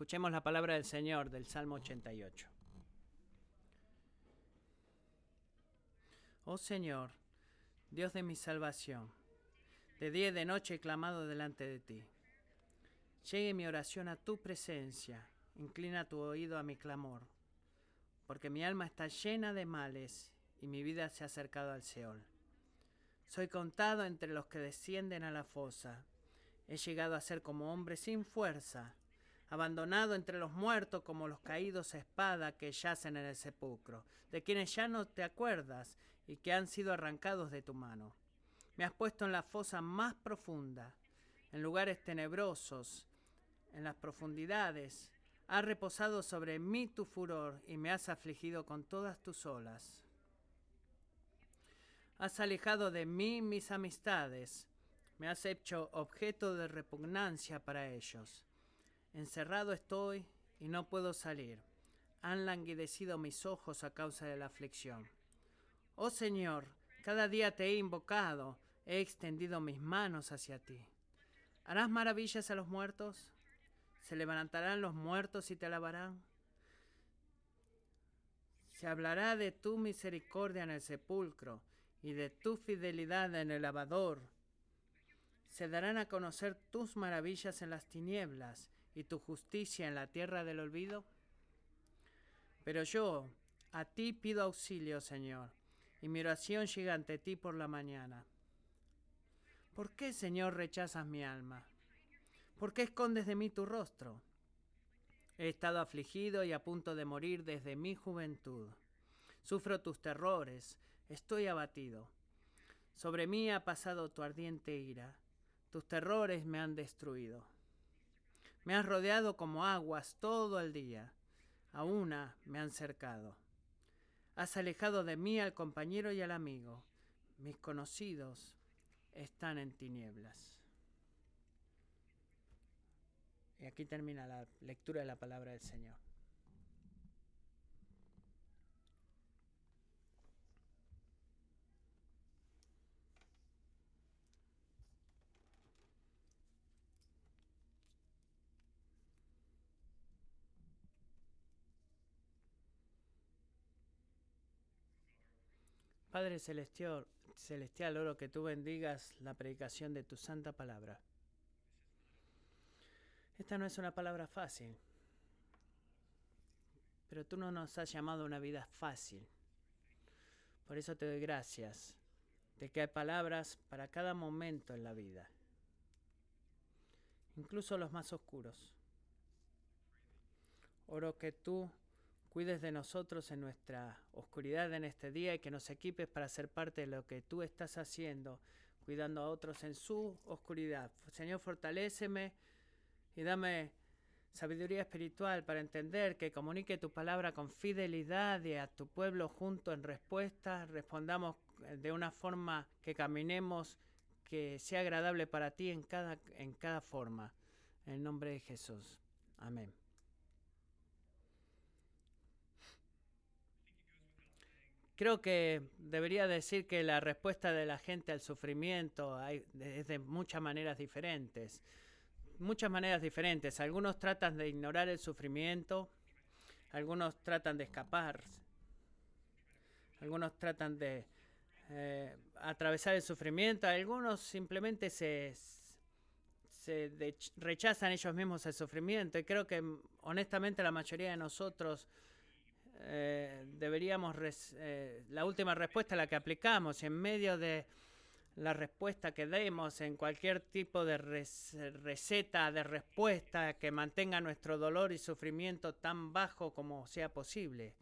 Escuchemos la palabra del Señor del Salmo 88. Oh Señor, Dios de mi salvación, de día y de noche he clamado delante de ti. Llegue mi oración a tu presencia, inclina tu oído a mi clamor, porque mi alma está llena de males y mi vida se ha acercado al Seol. Soy contado entre los que descienden a la fosa. He llegado a ser como hombre sin fuerza, abandonado entre los muertos como los caídos espada que yacen en el sepulcro, de quienes ya no te acuerdas y que han sido arrancados de tu mano. Me has puesto en la fosa más profunda, en lugares tenebrosos, en las profundidades. Has reposado sobre mí tu furor y me has afligido con todas tus olas. Has alejado de mí mis amistades, me has hecho objeto de repugnancia para ellos. Encerrado estoy y no puedo salir. Han languidecido mis ojos a causa de la aflicción. Oh Señor, cada día te he invocado, he extendido mis manos hacia ti. ¿Harás maravillas a los muertos? ¿Se levantarán los muertos y te alabarán? Se hablará de tu misericordia en el sepulcro y de tu fidelidad en el lavador. Se darán a conocer tus maravillas en las tinieblas y tu justicia en la tierra del olvido. Pero yo a ti pido auxilio, Señor, y mi oración llega ante ti por la mañana. ¿Por qué, Señor, rechazas mi alma? ¿Por qué escondes de mí tu rostro? He estado afligido y a punto de morir desde mi juventud. Sufro tus terrores, estoy abatido. Sobre mí ha pasado tu ardiente ira, tus terrores me han destruido. Me has rodeado como aguas todo el día, a una me han cercado. Has alejado de mí al compañero y al amigo, mis conocidos están en tinieblas. Y aquí termina la lectura de la palabra del Señor. Padre celestial, celestial, oro que tú bendigas la predicación de tu santa palabra. Esta no es una palabra fácil, pero tú no nos has llamado a una vida fácil. Por eso te doy gracias de que hay palabras para cada momento en la vida, incluso los más oscuros. Oro que tú cuides de nosotros en nuestra oscuridad en este día y que nos equipes para ser parte de lo que tú estás haciendo, cuidando a otros en su oscuridad. Señor, fortaléceme y dame sabiduría espiritual para entender que comunique tu palabra con fidelidad y a tu pueblo junto en respuesta, respondamos de una forma que caminemos que sea agradable para ti en cada, en cada forma. En el nombre de Jesús. Amén. Creo que debería decir que la respuesta de la gente al sufrimiento hay, es de muchas maneras diferentes. Muchas maneras diferentes. Algunos tratan de ignorar el sufrimiento, algunos tratan de escapar, algunos tratan de eh, atravesar el sufrimiento, algunos simplemente se, se rechazan ellos mismos el sufrimiento. Y creo que honestamente la mayoría de nosotros eh, deberíamos, eh, la última respuesta la que aplicamos, en medio de la respuesta que demos en cualquier tipo de receta de respuesta que mantenga nuestro dolor y sufrimiento tan bajo como sea posible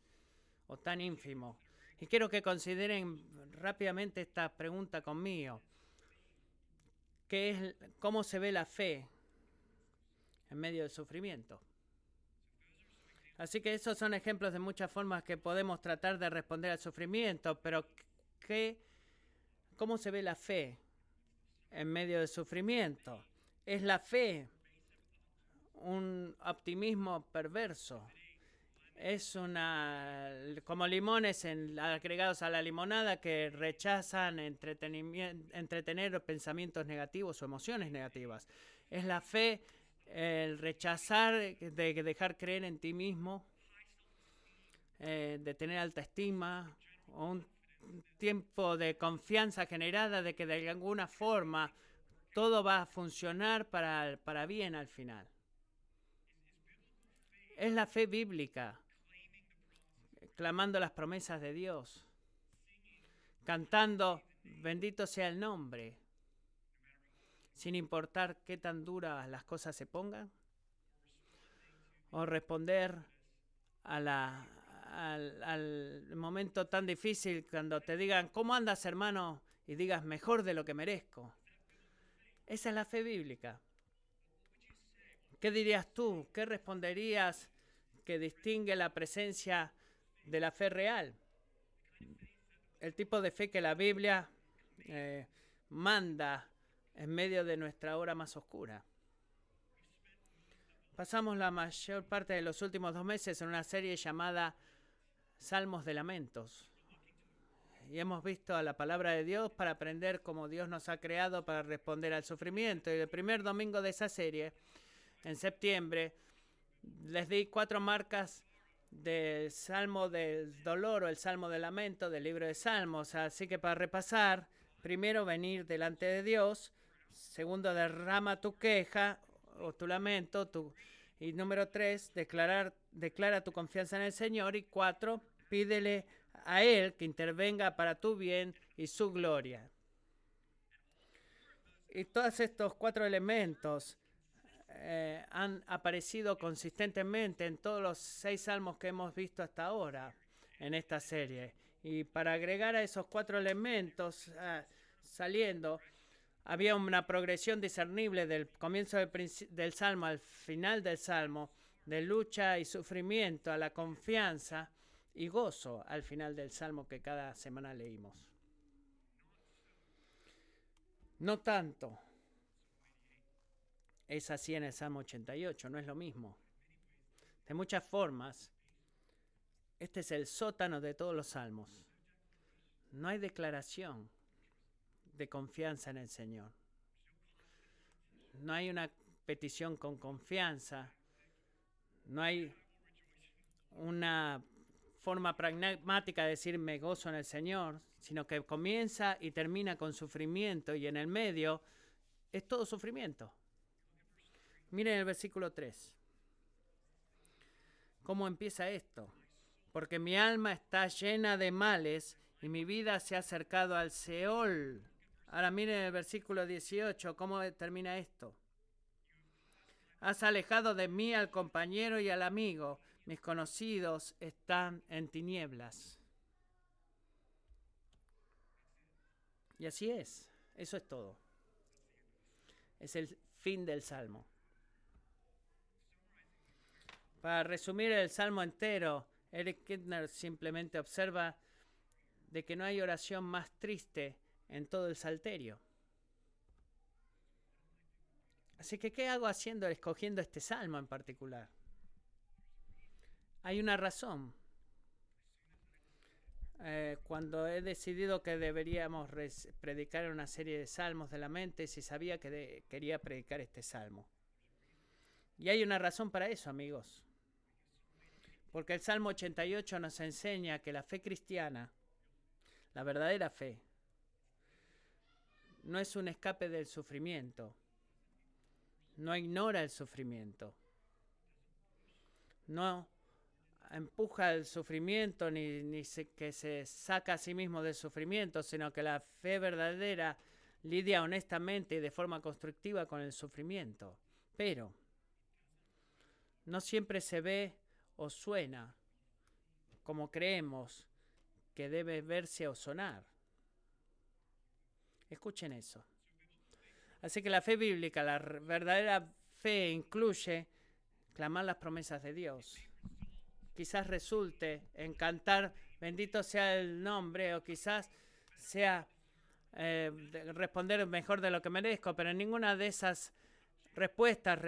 o tan ínfimo. Y quiero que consideren rápidamente esta pregunta conmigo. ¿Qué es, ¿Cómo se ve la fe en medio del sufrimiento? Así que esos son ejemplos de muchas formas que podemos tratar de responder al sufrimiento, pero ¿qué, ¿cómo se ve la fe en medio del sufrimiento? ¿Es la fe un optimismo perverso? Es una como limones agregados a la limonada que rechazan entretener pensamientos negativos o emociones negativas. Es la fe el rechazar, de dejar creer en ti mismo, eh, de tener alta estima, un tiempo de confianza generada de que de alguna forma todo va a funcionar para, para bien al final. Es la fe bíblica, clamando las promesas de Dios, cantando, bendito sea el nombre, sin importar qué tan duras las cosas se pongan, o responder al, momento tan difícil cuando te digan, ¿cómo andas hermano? Y digas, mejor de lo que merezco. Esa es la fe bíblica. ¿Qué dirías tú? ¿Qué responderías que distingue la presencia de la fe real? El tipo de fe que la Biblia eh, manda en medio de nuestra hora más oscura. Pasamos la mayor parte de los últimos dos meses en una serie llamada Salmos de Lamentos. Y hemos visto a la palabra de Dios para aprender cómo Dios nos ha creado para responder al sufrimiento. Y el primer domingo de esa serie, en septiembre, les di cuatro marcas del Salmo del Dolor o el Salmo del Lamento del libro de Salmos. Así que para repasar, primero venir delante de Dios, segundo derrama tu queja o tu lamento, y número tres, declarar declara tu confianza en el Señor. Y cuatro, pídele a Él que intervenga para tu bien y su gloria. Y todos estos cuatro elementos eh, han aparecido consistentemente en todos los seis salmos que hemos visto hasta ahora en esta serie. Y para agregar a esos cuatro elementos ah, saliendo, había una progresión discernible del comienzo del salmo al final del salmo de lucha y sufrimiento a la confianza y gozo al final del salmo que cada semana leímos. No tanto es así en el Salmo 88, no es lo mismo. De muchas formas, este es el sótano de todos los salmos. No hay declaración de confianza en el Señor. No hay una petición con confianza no hay una forma pragmática de decir me gozo en el Señor, sino que comienza y termina con sufrimiento y en el medio es todo sufrimiento. Miren el versículo 3. ¿Cómo empieza esto? Porque mi alma está llena de males y mi vida se ha acercado al Seol. Ahora miren el versículo 18, ¿cómo termina esto? Has alejado de mí al compañero y al amigo. Mis conocidos están en tinieblas. Y así es. Eso es todo. Es el fin del salmo. Para resumir el salmo entero, Eric Kittner simplemente observa de que no hay oración más triste en todo el salterio. Así que, ¿qué hago haciendo, escogiendo este salmo en particular? Hay una razón. Eh, cuando he decidido que deberíamos predicar una serie de salmos de la mente, si sabía que quería predicar este salmo. Y hay una razón para eso, amigos. Porque el Salmo 88 nos enseña que la fe cristiana, la verdadera fe, no es un escape del sufrimiento, no ignora el sufrimiento, no empuja el sufrimiento ni, ni que se saca a sí mismo del sufrimiento, sino que la fe verdadera lidia honestamente y de forma constructiva con el sufrimiento. Pero no siempre se ve o suena como creemos que debe verse o sonar. Escuchen eso. Así que la fe bíblica, la verdadera fe incluye clamar las promesas de Dios. Quizás resulte en cantar bendito sea el nombre o quizás sea eh, responder mejor de lo que merezco, pero ninguna de esas respuestas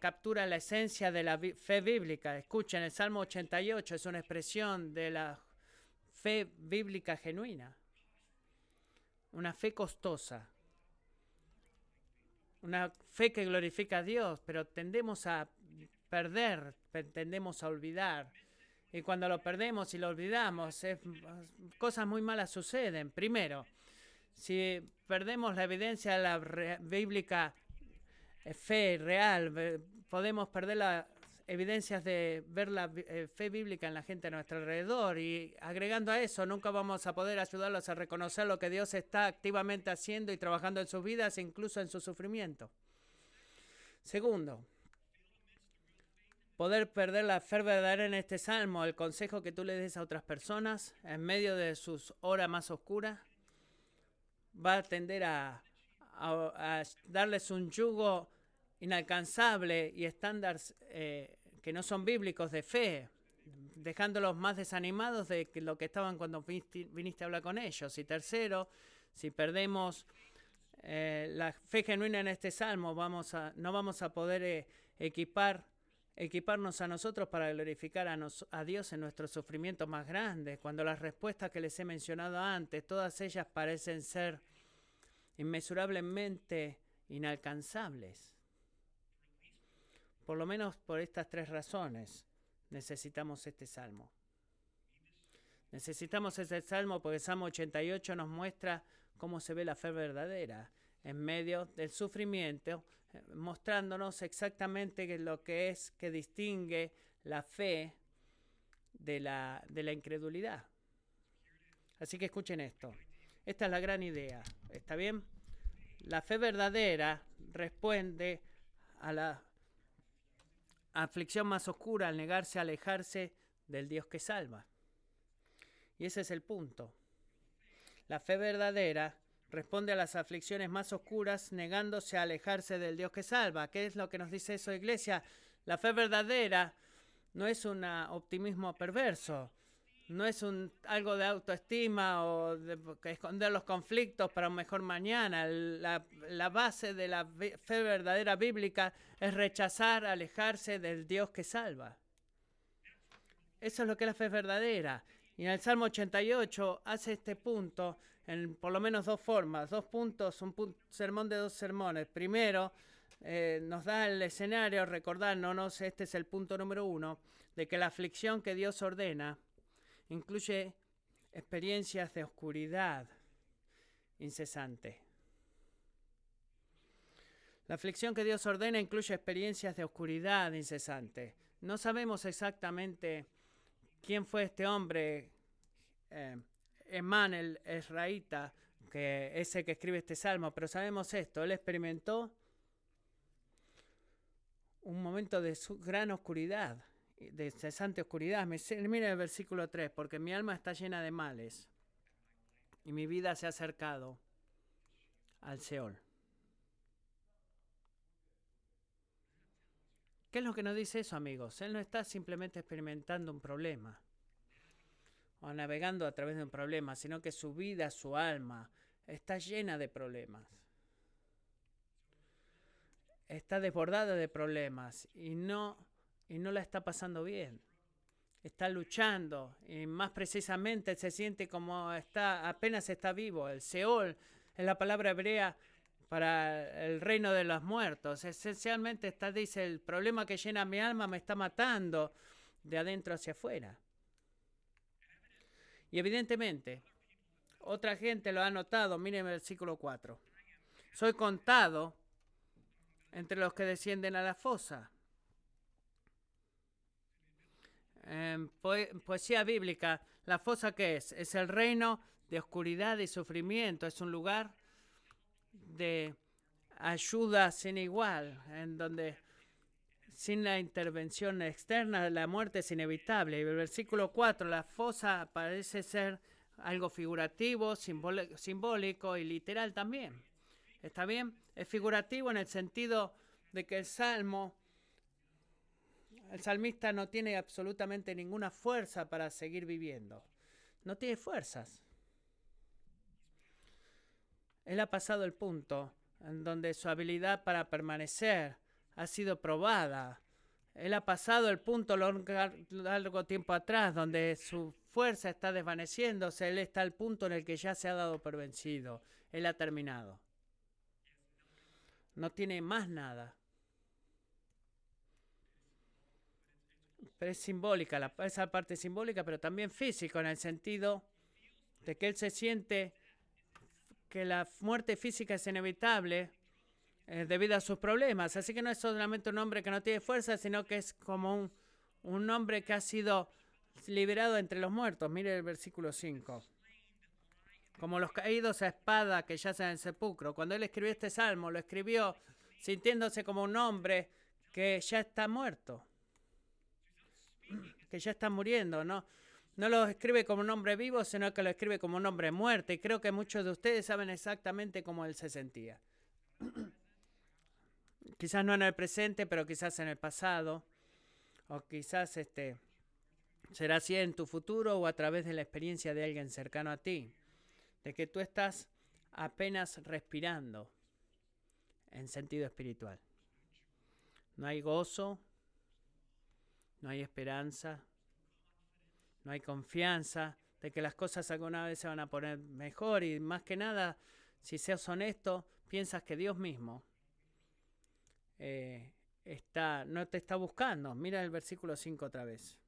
captura la esencia de la fe bíblica. Escuchen, el Salmo 88 es una expresión de la fe bíblica genuina, una fe costosa, una fe que glorifica a Dios, pero tendemos a perder, tendemos a olvidar. Y cuando lo perdemos y lo olvidamos, cosas muy malas suceden. Primero, si perdemos la evidencia de la bíblica eh, fe real, podemos perder las evidencias de ver la eh, fe bíblica en la gente a nuestro alrededor y agregando a eso, nunca vamos a poder ayudarlos a reconocer lo que Dios está activamente haciendo y trabajando en sus vidas, incluso en su sufrimiento. Segundo, poder perder la fe verdadera en este salmo, el consejo que tú le des a otras personas en medio de sus horas más oscuras, va a tender a, darles un yugo inalcanzable y estándares eh, que no son bíblicos de fe, dejándolos más desanimados de lo que estaban cuando viniste, a hablar con ellos. Y tercero, si perdemos eh, la fe genuina en este salmo, vamos a, no vamos a poder eh, equipar, equiparnos a nosotros para glorificar a, a Dios en nuestros sufrimientos más grandes, cuando las respuestas que les he mencionado antes, todas ellas parecen ser inmesurablemente inalcanzables. Por lo menos por estas tres razones necesitamos este salmo. Necesitamos ese salmo porque Salmo 88 nos muestra cómo se ve la fe verdadera en medio del sufrimiento, mostrándonos exactamente lo que es que distingue la fe de la, de la incredulidad. Así que escuchen esto. Esta es la gran idea. ¿Está bien? La fe verdadera responde a la aflicción más oscura al negarse a alejarse del Dios que salva. Y ese es el punto. La fe verdadera responde a las aflicciones más oscuras negándose a alejarse del Dios que salva. ¿Qué es lo que nos dice eso, iglesia? La fe verdadera no es un optimismo perverso, no es algo de autoestima o de esconder los conflictos para un mejor mañana. La, la, base de la fe verdadera bíblica es rechazar, alejarse del Dios que salva. Eso es lo que es la fe verdadera. Y en el Salmo 88 hace este punto en por lo menos dos formas, dos puntos, un sermón de dos sermones. Primero, eh, nos da el escenario, recordándonos, este es el punto número uno, de que la aflicción que Dios ordena incluye experiencias de oscuridad incesante. La aflicción que Dios ordena incluye experiencias de oscuridad incesante. No sabemos exactamente quién fue este hombre, eh, Emán el que es el que escribe este salmo, pero sabemos esto, él experimentó un momento de gran oscuridad de cesante oscuridad. Mira el versículo 3, porque mi alma está llena de males y mi vida se ha acercado al Seol. ¿Qué es lo que nos dice eso, amigos? Él no está simplemente experimentando un problema o navegando a través de un problema, sino que su vida, su alma, está llena de problemas. Está desbordada de problemas y no y no la está pasando bien. Está luchando y más precisamente se siente como está apenas está vivo. El Seol es la palabra hebrea para el reino de los muertos. Esencialmente está dice el problema que llena mi alma me está matando de adentro hacia afuera. Y evidentemente, otra gente lo ha notado. Miren el versículo 4. Soy contado entre los que descienden a la fosa. En poesía bíblica, la fosa que es? Es el reino de oscuridad y sufrimiento, es un lugar de ayuda sin igual, en donde sin la intervención externa la muerte es inevitable. Y el versículo 4, la fosa parece ser algo figurativo, simbólico y literal también. ¿Está bien? Es figurativo en el sentido de que el Salmo el salmista no tiene absolutamente ninguna fuerza para seguir viviendo. No tiene fuerzas. Él ha pasado el punto en donde su habilidad para permanecer ha sido probada. Él ha pasado el punto largo, tiempo atrás donde su fuerza está desvaneciéndose. Él está al punto en el que ya se ha dado por vencido. Él ha terminado. no tiene más nada. Pero es simbólica, la, esa parte simbólica, pero también físico, en el sentido de que él se siente que la muerte física es inevitable eh, debido a sus problemas. Así que no es solamente un hombre que no tiene fuerza, sino que es como un, un hombre que ha sido liberado entre los muertos. Mire el versículo 5. Como los caídos a espada que yacen en el sepulcro. Cuando él escribió este salmo, lo escribió sintiéndose como un hombre que ya está muerto, que ya está muriendo, ¿no? No lo escribe como un hombre vivo, sino que lo escribe como un hombre muerto. Y creo que muchos de ustedes saben exactamente cómo él se sentía. quizás no en el presente, pero quizás en el pasado. O quizás este, será así en tu futuro o a través de la experiencia de alguien cercano a ti. De que tú estás apenas respirando en sentido espiritual. No hay gozo, no hay esperanza, no hay confianza de que las cosas alguna vez se van a poner mejor y más que nada, si seas honesto, piensas que Dios mismo eh, está, no te está buscando. Mira el versículo 5 otra vez.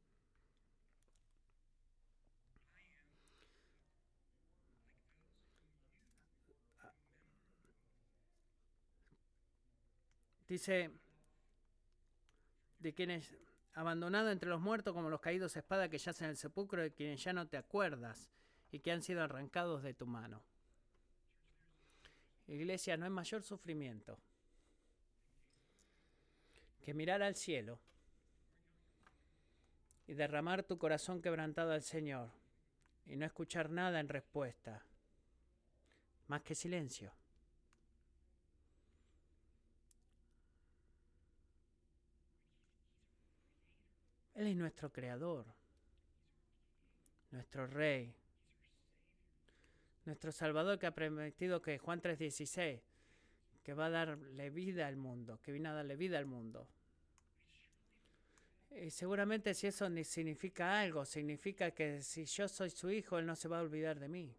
Dice, de quienes abandonado entre los muertos como los caídos espada que yacen en el sepulcro, de quienes ya no te acuerdas y que han sido arrancados de tu mano. Iglesia, no hay mayor sufrimiento que mirar al cielo y derramar tu corazón quebrantado al Señor y no escuchar nada en respuesta, más que silencio. Es nuestro creador, nuestro rey, nuestro salvador que ha prometido que Juan 3:16, que va a darle vida al mundo, que vino a darle vida al mundo. Y seguramente si eso ni significa algo, significa que si yo soy su hijo, Él no se va a olvidar de mí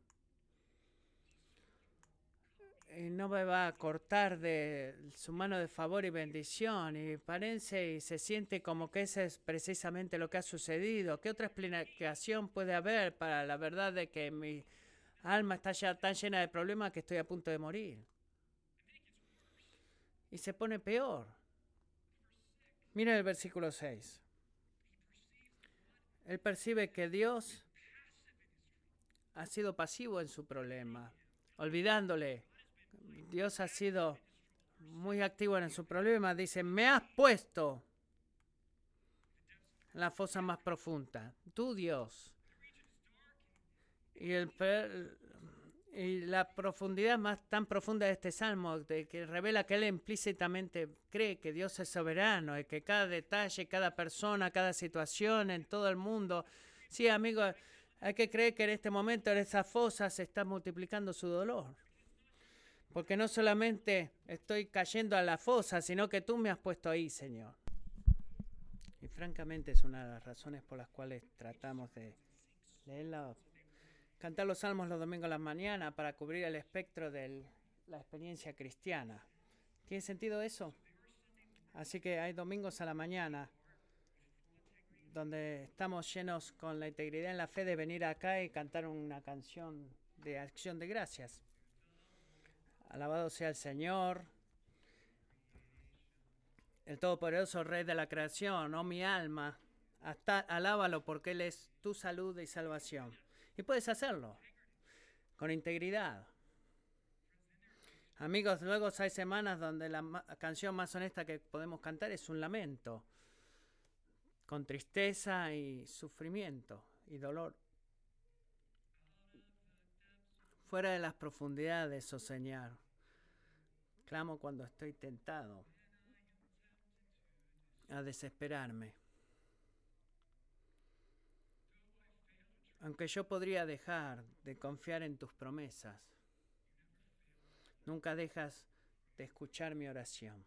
y no me va a cortar de su mano de favor y bendición. Y parece y se siente como que ese es precisamente lo que ha sucedido. ¿Qué otra explicación puede haber para la verdad de que mi alma está ya tan llena de problemas que estoy a punto de morir? Y se pone peor. Mira el versículo 6. Él percibe que Dios ha sido pasivo en su problema, olvidándole Dios ha sido muy activo en su problema. Dice, me has puesto la fosa más profunda. Tú, Dios. Y, el, y la profundidad más tan profunda de este salmo, de que revela que él implícitamente cree que Dios es soberano y que cada detalle, cada persona, cada situación en todo el mundo. Sí, amigo, hay que creer que en este momento en esa fosa se está multiplicando su dolor. Porque no solamente estoy cayendo a la fosa, sino que tú me has puesto ahí, Señor. Y francamente es una de las razones por las cuales tratamos de leer cantar los salmos los domingos a la mañana para cubrir el espectro de la experiencia cristiana. ¿Tiene sentido eso? Así que hay domingos a la mañana donde estamos llenos con la integridad en la fe de venir acá y cantar una canción de acción de gracias. Alabado sea el Señor, el Todopoderoso Rey de la creación, oh mi alma, hasta, alábalo porque Él es tu salud y salvación. Y puedes hacerlo con integridad. Amigos, luego hay semanas donde la canción más honesta que podemos cantar es un lamento, con tristeza y sufrimiento y dolor. Fuera de las profundidades, oh Señor, Clamo cuando estoy tentado a desesperarme. Aunque yo podría dejar de confiar en tus promesas, nunca dejas de escuchar mi oración.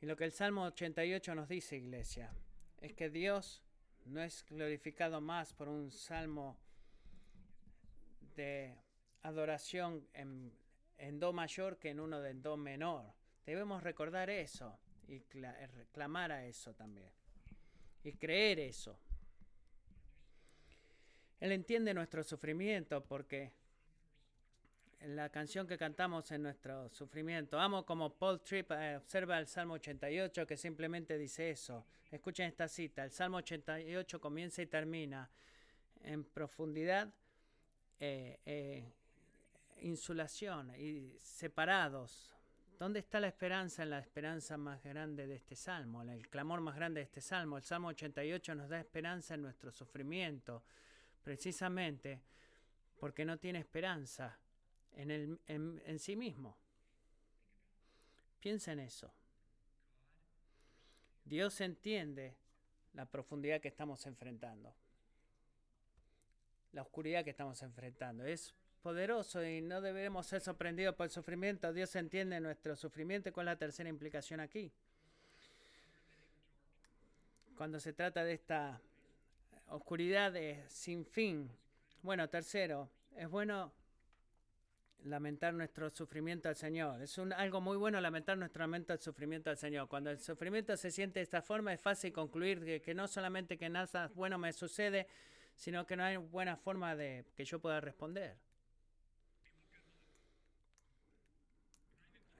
Y lo que el Salmo 88 nos dice, iglesia, es que Dios no es glorificado más por un salmo de adoración en, Do mayor que en uno de Do menor. Debemos recordar eso y reclamar a eso también. Y creer eso. Él entiende nuestro sufrimiento porque la canción que cantamos en nuestro sufrimiento, amo como Paul Tripp eh, observa el Salmo 88 que simplemente dice eso. Escuchen esta cita, el Salmo 88 comienza y termina en profundidad, eh, eh, insulación y separados. ¿Dónde está la esperanza en la esperanza más grande de este salmo, en el clamor más grande de este salmo? El Salmo 88 nos da esperanza en nuestro sufrimiento precisamente porque no tiene esperanza en, el, en, sí mismo. Piensa en eso. Dios entiende la profundidad que estamos enfrentando, la oscuridad que estamos enfrentando. Es poderoso y no debemos ser sorprendidos por el sufrimiento. Dios entiende nuestro sufrimiento. con la tercera implicación aquí? Cuando se trata de esta oscuridad sin fin. Bueno, tercero, es bueno lamentar nuestro sufrimiento al Señor. Es un, algo muy bueno lamentar nuestro lamento al sufrimiento al Señor. Cuando el sufrimiento se siente de esta forma, es fácil concluir que, que no solamente que nada bueno me sucede, sino que no hay buena forma de que yo pueda responder.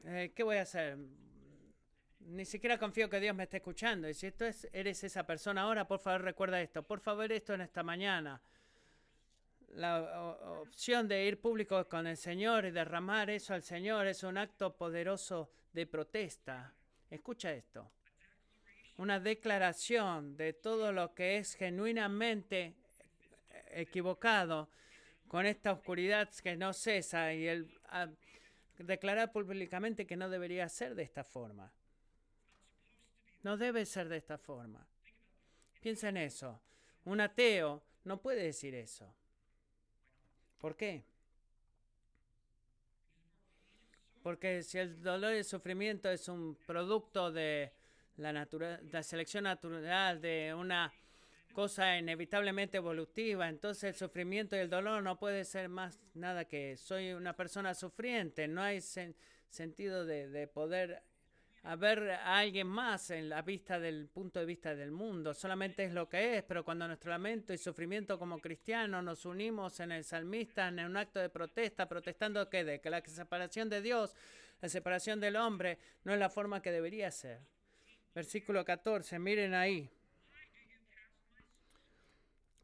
Eh, ¿Qué voy a hacer? Ni siquiera confío que Dios me esté escuchando. Y si esto es, eres esa persona ahora, por favor recuerda esto. Por favor, esto en esta mañana. La opción de ir público con el Señor y derramar eso al Señor es un acto poderoso de protesta. Escucha esto. Una declaración de todo lo que es genuinamente equivocado con esta oscuridad que no cesa y el declarar públicamente que no debería ser de esta forma. No debe ser de esta forma. Piensa en eso. Un ateo no puede decir eso. ¿Por qué? Porque si el dolor y el sufrimiento es un producto de la, la selección natural, de una cosa inevitablemente evolutiva, entonces el sufrimiento y el dolor no puede ser más nada que soy una persona sufriente, no hay sentido de poder a ver a alguien más en la vista del punto de vista del mundo. Solamente es lo que es, pero cuando nuestro lamento y sufrimiento como cristianos nos unimos en el salmista en un acto de protesta, protestando que de que la separación de Dios, la separación del hombre, no es la forma que debería ser. Versículo 14, miren ahí.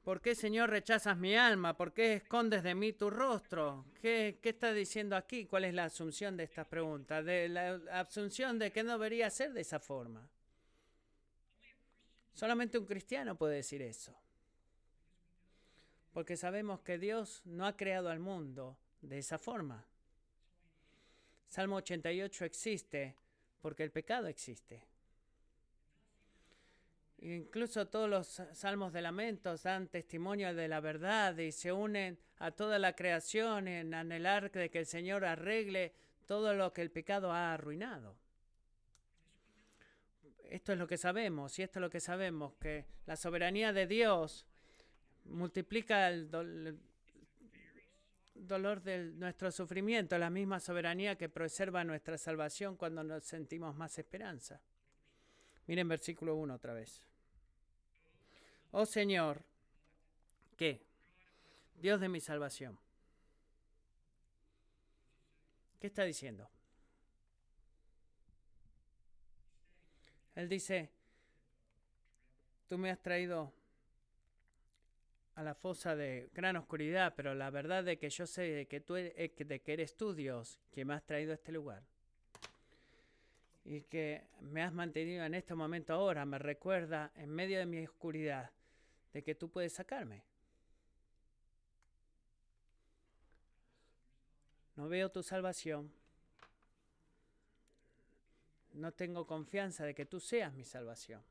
¿Por qué, Señor, rechazas mi alma? ¿Por qué escondes de mí tu rostro? ¿Qué, está diciendo aquí? ¿Cuál es la asunción de esta pregunta? De la asunción de que no debería ser de esa forma. Solamente un cristiano puede decir eso. Porque sabemos que Dios no ha creado al mundo de esa forma. Salmo 88 existe porque el pecado existe. Incluso todos los salmos de lamentos dan testimonio de la verdad y se unen a toda la creación en anhelar de que el Señor arregle todo lo que el pecado ha arruinado. Esto es lo que sabemos y esto es lo que sabemos, que la soberanía de Dios multiplica el, dolor de nuestro sufrimiento, la misma soberanía que preserva nuestra salvación cuando nos sentimos más esperanza. Miren versículo 1 otra vez. Oh Señor, ¿qué? Dios de mi salvación. ¿Qué está diciendo? Él dice, tú me has traído a la fosa de gran oscuridad, pero la verdad de que yo sé de que tú e-, de que eres tú Dios que me has traído a este lugar y que me has mantenido en este momento ahora, me recuerda en medio de mi oscuridad de que tú puedes sacarme. No veo tu salvación. No tengo confianza de que tú seas mi salvación.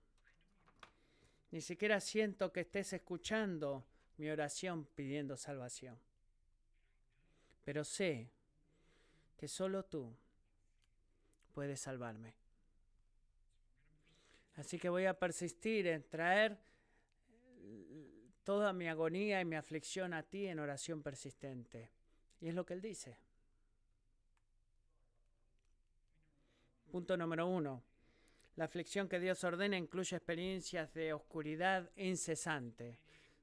Ni siquiera siento que estés escuchando mi oración pidiendo salvación. Pero sé que solo tú puede salvarme. Así que voy a persistir en traer toda mi agonía y mi aflicción a ti en oración persistente. Y es lo que él dice. Punto número uno. La aflicción que Dios ordena incluye experiencias de oscuridad incesante.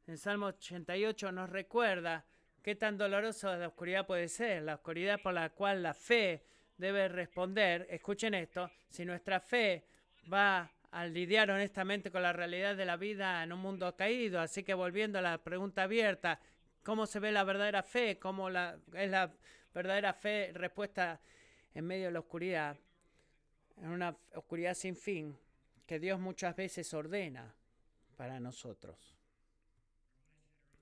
En Salmo 88 nos recuerda qué tan dolorosa la oscuridad puede ser, la oscuridad por la cual la fe debe responder. Escuchen esto, si nuestra fe va a lidiar honestamente con la realidad de la vida en un mundo caído, así que volviendo a la pregunta abierta, ¿cómo se ve la verdadera fe? ¿Cómo la, es la verdadera fe respuesta en medio de la oscuridad? En una oscuridad sin fin que Dios muchas veces ordena para nosotros.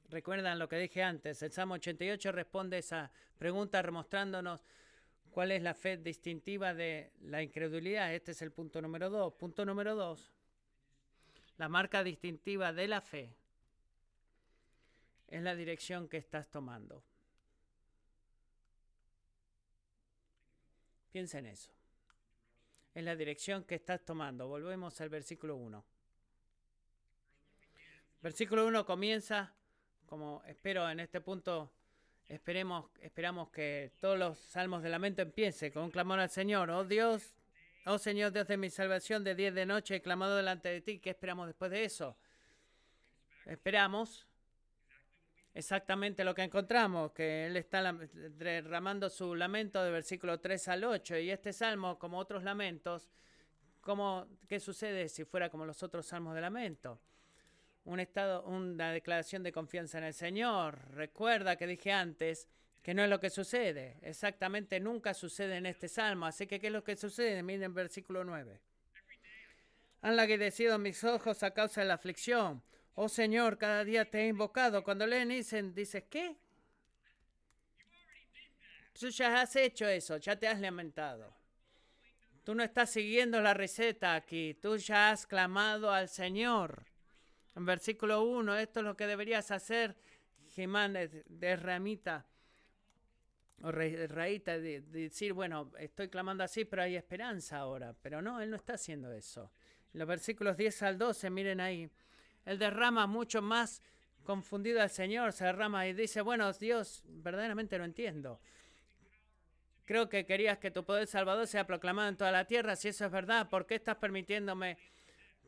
Recuerdan lo que dije antes, el Salmo 88 responde esa pregunta mostrándonos cuál es la fe distintiva de la incredulidad. Este es el punto número dos. Punto número dos, la marca distintiva de la fe es la dirección que estás tomando. Piensa en eso. Es la dirección que estás tomando. Volvemos al versículo 1. Versículo 1 comienza como espero en este punto, esperemos, esperamos que todos los salmos de lamento empiece con un clamor al Señor. Oh Dios, oh Señor Dios de mi salvación, de día de noche he clamado delante de ti. ¿Qué esperamos después de eso? Esperamos exactamente lo que encontramos, que Él está derramando su lamento de versículo 3 al 8. Y este salmo, como otros lamentos, ¿cómo, ¿qué sucede si fuera como los otros salmos de lamento? Un estado, una declaración de confianza en el Señor. Recuerda que dije antes que no es lo que sucede. Exactamente nunca sucede en este salmo. Así que, ¿qué es lo que sucede? Miren versículo 9. Han laguidecido mis ojos a causa de la aflicción. Oh Señor, cada día te he invocado. Cuando leen dicen, dices, ¿qué? Tú ya has hecho eso, ya te has lamentado. Tú no estás siguiendo la receta aquí, tú ya has clamado al Señor. En versículo 1, esto es lo que deberías hacer, Jimán de, Ramita, o Raíta, de, decir, bueno, estoy clamando así, pero hay esperanza ahora. Pero no, él no está haciendo eso. En los versículos 10 al 12, miren ahí, él derrama mucho más confundido al Señor, se derrama y dice, bueno, Dios, verdaderamente no entiendo. Creo que querías que tu poder salvador sea proclamado en toda la tierra. Si eso es verdad, ¿por qué estás permitiéndome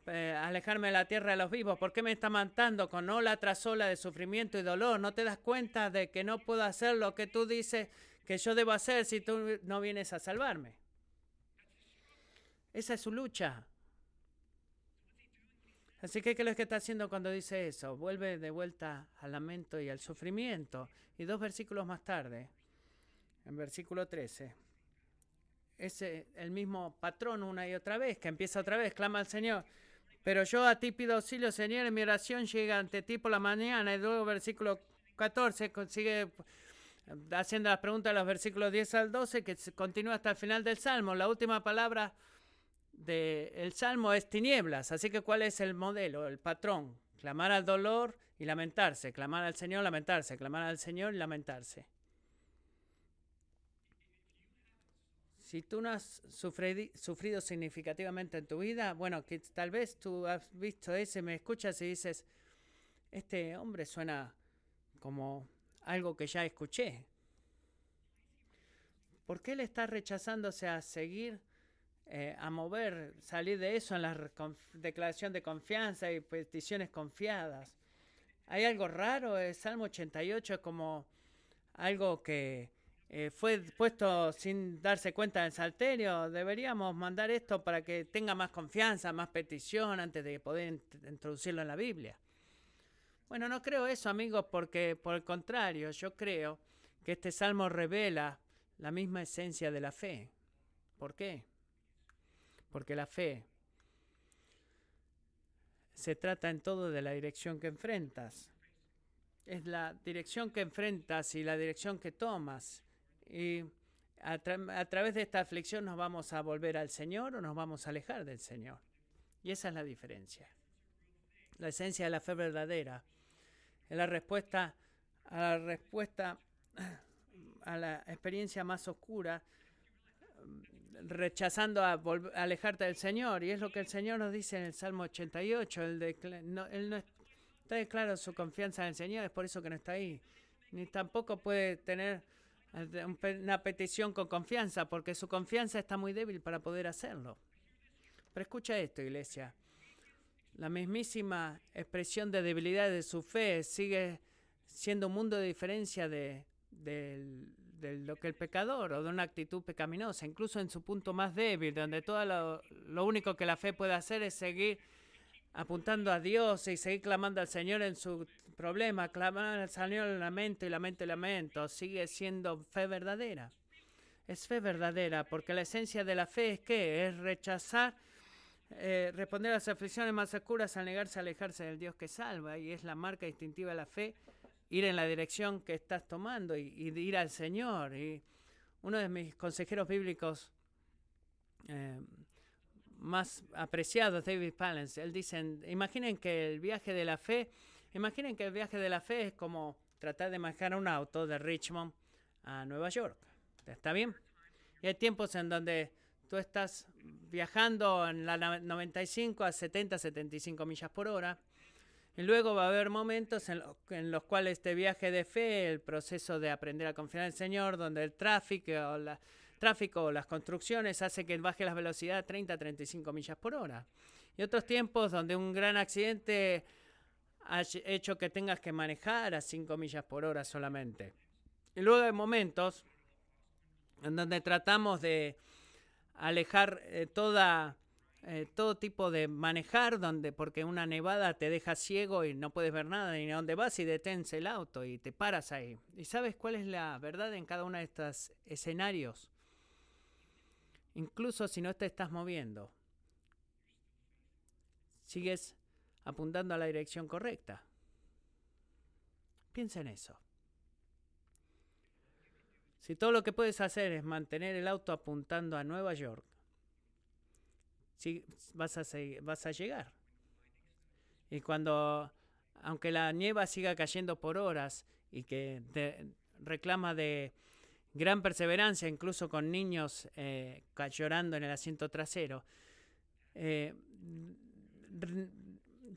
alejarme de la tierra de los vivos? ¿Por qué me está matando con ola tras ola de sufrimiento y dolor? ¿No te das cuenta de que no puedo hacer lo que tú dices que yo debo hacer si tú no vienes a salvarme? Esa es su lucha. Así que, ¿qué es lo que está haciendo cuando dice eso? Vuelve de vuelta al lamento y al sufrimiento. Y dos versículos más tarde, en versículo 13, es el mismo patrón una y otra vez, que empieza otra vez, clama al Señor. Pero yo a ti pido auxilio, Señor, en mi oración llega ante ti por la mañana. Y luego versículo 14 sigue haciendo las preguntas de los versículos 10 al 12, que continúa hasta el final del Salmo. La última palabra del Salmo es tinieblas. Así que, ¿cuál es el modelo, el patrón? Clamar al dolor y lamentarse. Clamar al Señor, lamentarse. Clamar al Señor y lamentarse. Si tú no has sufrido, significativamente en tu vida, bueno, que tal vez tú has visto ese, me escuchas y dices, este hombre suena como algo que ya escuché. ¿Por qué él está rechazándose a seguir, eh, a mover, salir de eso en la declaración de confianza y peticiones confiadas? ¿Hay algo raro? El Salmo 88 es como algo que eh, fue puesto sin darse cuenta del salterio. Deberíamos mandar esto para que tenga más confianza, más petición antes de poder introducirlo en la Biblia. Bueno, no creo eso, amigos, porque por el contrario, yo creo que este salmo revela la misma esencia de la fe. ¿Por qué? Porque la fe se trata en todo de la dirección que enfrentas. Es la dirección que enfrentas y la dirección que tomas y a, través de esta aflicción nos vamos a volver al Señor o nos vamos a alejar del Señor. Y esa es la diferencia. La esencia de la fe verdadera es la respuesta a la respuesta a la experiencia más oscura, rechazando a, alejarte del Señor. Y es lo que el Señor nos dice en el Salmo 88. El de, no, él no está claro su confianza en el Señor, es por eso que no está ahí. Ni tampoco puede tener eh, una petición con confianza, porque su confianza está muy débil para poder hacerlo. Pero escucha esto, iglesia. La mismísima expresión de debilidad de su fe sigue siendo un mundo de diferencia de, lo que el pecador o de una actitud pecaminosa, incluso en su punto más débil, donde todo lo, lo único que la fe puede hacer es seguir apuntando a Dios y seguir clamando al Señor en su problema, clamar al Señor el lamento y lamento y lamento, sigue siendo fe verdadera. Es fe verdadera, porque la esencia de la fe es que es rechazar, eh, responder a las aflicciones más oscuras al negarse a alejarse del Dios que salva, y es la marca distintiva de la fe, ir en la dirección que estás tomando y, ir al Señor. Y uno de mis consejeros bíblicos eh, más apreciados, David Palance, él dice, imaginen que el viaje de la fe, imaginen que el viaje de la fe es como tratar de manejar un auto de Richmond a Nueva York. ¿Está bien? Y hay tiempos en donde tú estás viajando en la 95 a 70, 75 millas por hora. Y luego va a haber momentos en, en, los cuales este viaje de fe, el proceso de aprender a confiar en el Señor, donde el tráfico o la, tráfico o las construcciones hace que baje la velocidad a 30 a 35 millas por hora. Y otros tiempos donde un gran accidente ha hecho que tengas que manejar a 5 millas por hora solamente. Y luego hay momentos en donde tratamos de alejar eh, toda, eh, todo tipo de manejar, donde, porque una nevada te deja ciego y no puedes ver nada ni a dónde vas y detens el auto y te paras ahí. ¿Y sabes cuál es la verdad en cada uno de estos escenarios? Incluso si no te estás moviendo. Sigues apuntando a la dirección correcta. Piensa en eso. Si todo lo que puedes hacer es mantener el auto apuntando a Nueva York, vas, a vas a llegar. Y cuando, aunque la nieva siga cayendo por horas y que reclama de gran perseverancia, incluso con niños eh, llorando en el asiento trasero. Eh,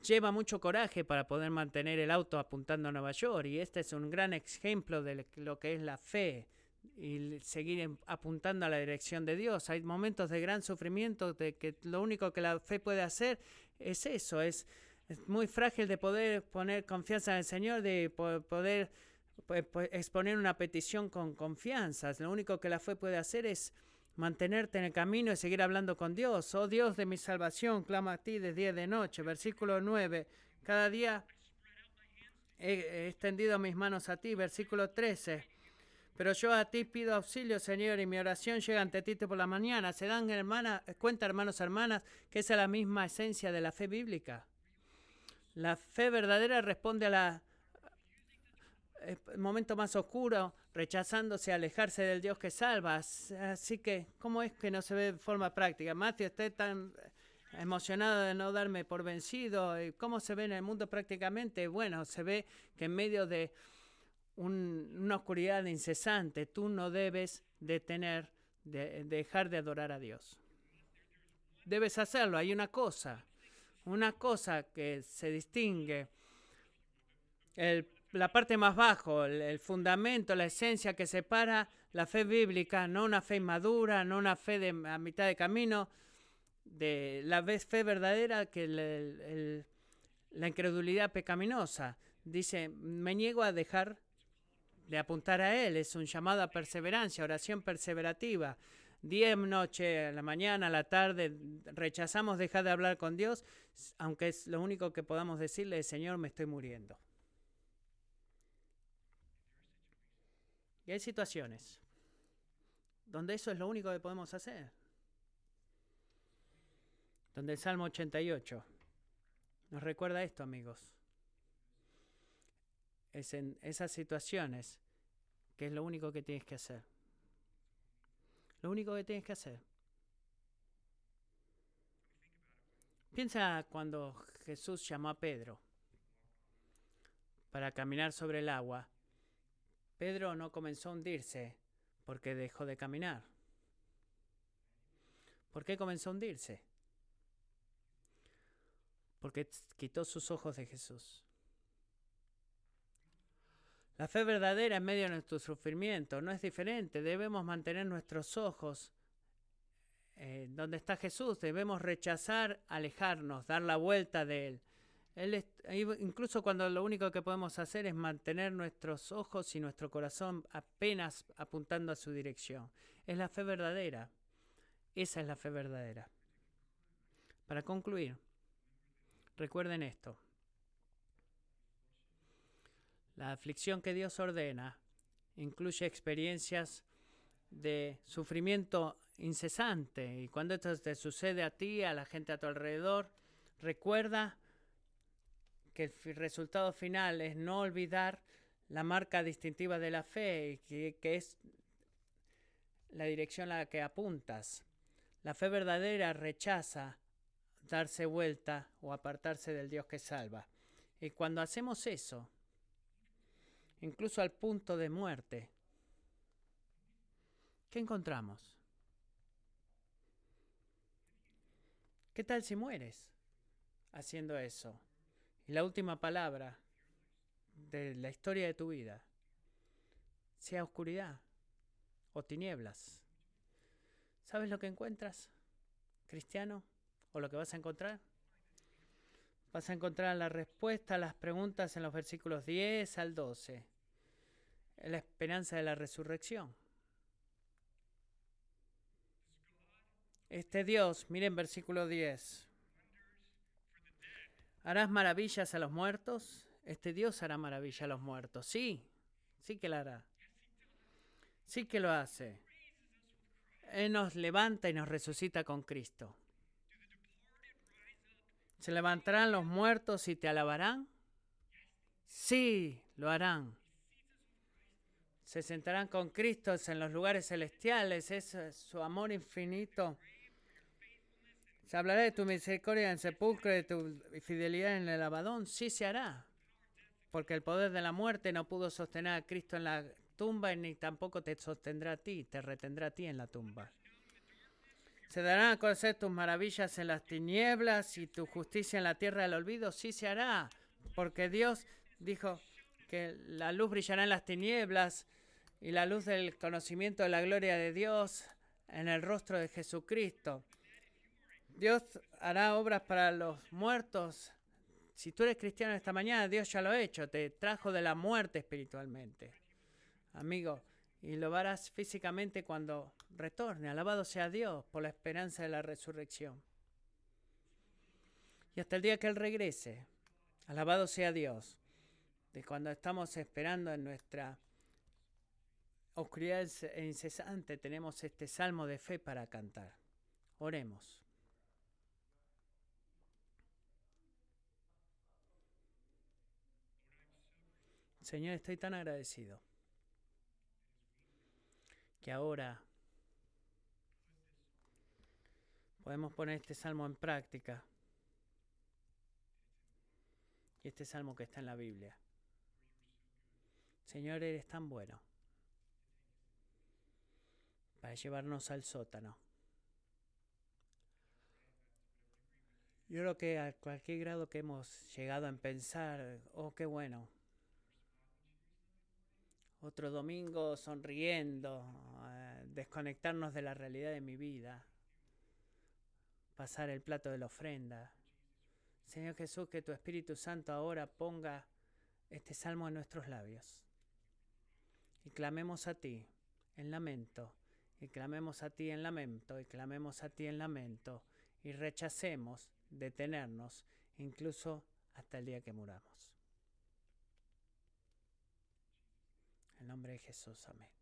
lleva mucho coraje para poder mantener el auto apuntando a Nueva York y este es un gran ejemplo de lo que es la fe y seguir apuntando a la dirección de Dios. Hay momentos de gran sufrimiento de que lo único que la fe puede hacer es eso, es, es muy frágil de poder poner confianza en el Señor, de poder exponer una petición con confianza. Lo único que la fe puede hacer es mantenerte en el camino y seguir hablando con Dios. Oh Dios de mi salvación, clama a ti de día y de noche. Versículo 9. Cada día he extendido mis manos a ti. Versículo 13. Pero yo a ti pido auxilio, Señor, y mi oración llega ante ti por la mañana. Se dan hermana, cuenta, hermanos, hermanas, que esa es la misma esencia de la fe bíblica. La fe verdadera responde a la momento más oscuro, rechazándose, alejarse del Dios que salva. Así que, ¿cómo es que no se ve de forma práctica? Matthew, esté tan emocionado de no darme por vencido. ¿Cómo se ve en el mundo prácticamente? Bueno, se ve que en medio de una oscuridad incesante, tú no debes detener, de, dejar de adorar a Dios. Debes hacerlo. Hay una cosa, una cosa que se distingue. El la parte más bajo, el, fundamento, la esencia que separa la fe bíblica, no una fe madura, no una fe de, a mitad de camino, de la fe verdadera que la incredulidad pecaminosa. Dice, me niego a dejar de apuntar a Él, es un llamado a perseverancia, oración perseverativa. Día, noche, a la mañana, a la tarde, rechazamos dejar de hablar con Dios, aunque es lo único que podamos decirle, Señor, me estoy muriendo. Y hay situaciones donde eso es lo único que podemos hacer. Donde el Salmo 88 nos recuerda esto, amigos. Es en esas situaciones que es lo único que tienes que hacer. Lo único que tienes que hacer. Piensa cuando Jesús llamó a Pedro para caminar sobre el agua Pedro no comenzó a hundirse porque dejó de caminar. ¿Por qué comenzó a hundirse? Porque quitó sus ojos de Jesús. La fe verdadera en medio de nuestro sufrimiento no es diferente. Debemos mantener nuestros ojos eh, donde está Jesús. Debemos rechazar, alejarnos, dar la vuelta de Él. Él incluso cuando lo único que podemos hacer es mantener nuestros ojos y nuestro corazón apenas apuntando a su dirección. Es la fe verdadera. Esa es la fe verdadera. Para concluir, recuerden esto. La aflicción que Dios ordena incluye experiencias de sufrimiento incesante y cuando esto te sucede a ti, a la gente a tu alrededor, recuerda que el resultado final es no olvidar la marca distintiva de la fe, que, que es la dirección a la que apuntas. La fe verdadera rechaza darse vuelta o apartarse del Dios que salva. Y cuando hacemos eso, incluso al punto de muerte. ¿Qué encontramos? ¿Qué tal si mueres haciendo eso? Y la última palabra de la historia de tu vida sea oscuridad o tinieblas. ¿Sabes lo que encuentras, cristiano? ¿O lo que vas a encontrar? Vas a encontrar la respuesta a las preguntas en los versículos 10 al 12. La esperanza de la resurrección. Este Dios, miren versículo 10. ¿Harás maravillas a los muertos? Este Dios hará maravillas a los muertos. Sí, sí que lo hará. Sí que lo hace. Él nos levanta y nos resucita con Cristo. ¿Se levantarán los muertos y te alabarán? Sí, lo harán. Se sentarán con Cristo en los lugares celestiales. Es su amor infinito. Se hablará de tu misericordia en el sepulcro, de tu fidelidad en el abadón. Sí se hará. Porque el poder de la muerte no pudo sostener a Cristo en la tumba ni tampoco te sostendrá a ti, te retendrá a ti en la tumba. ¿Se darán a conocer tus maravillas en las tinieblas y tu justicia en la tierra del olvido? Sí se hará, porque Dios dijo que la luz brillará en las tinieblas y la luz del conocimiento de la gloria de Dios en el rostro de Jesucristo. Dios hará obras para los muertos. Si tú eres cristiano esta mañana, Dios ya lo ha hecho, te trajo de la muerte espiritualmente. Amigo, y lo harás físicamente cuando retorne. Alabado sea Dios por la esperanza de la resurrección. Y hasta el día que Él regrese, alabado sea Dios, de cuando estamos esperando en nuestra oscuridad incesante, tenemos este salmo de fe para cantar. Oremos. Señor, estoy tan agradecido que ahora podemos poner este salmo en práctica. Y este salmo que está en la Biblia. Señor, eres tan bueno para llevarnos al sótano. Yo creo que a cualquier grado que hemos llegado a pensar, oh, qué bueno, otro domingo sonriendo, eh, desconectarnos de la realidad de mi vida, pasar el plato de la ofrenda. Señor Jesús, que tu Espíritu Santo ahora ponga este salmo en nuestros labios. Y clamemos a ti en lamento, y clamemos a ti en lamento, y clamemos a ti en lamento, y rechacemos detenernos incluso hasta el día que muramos. En nombre de Jesús, amén.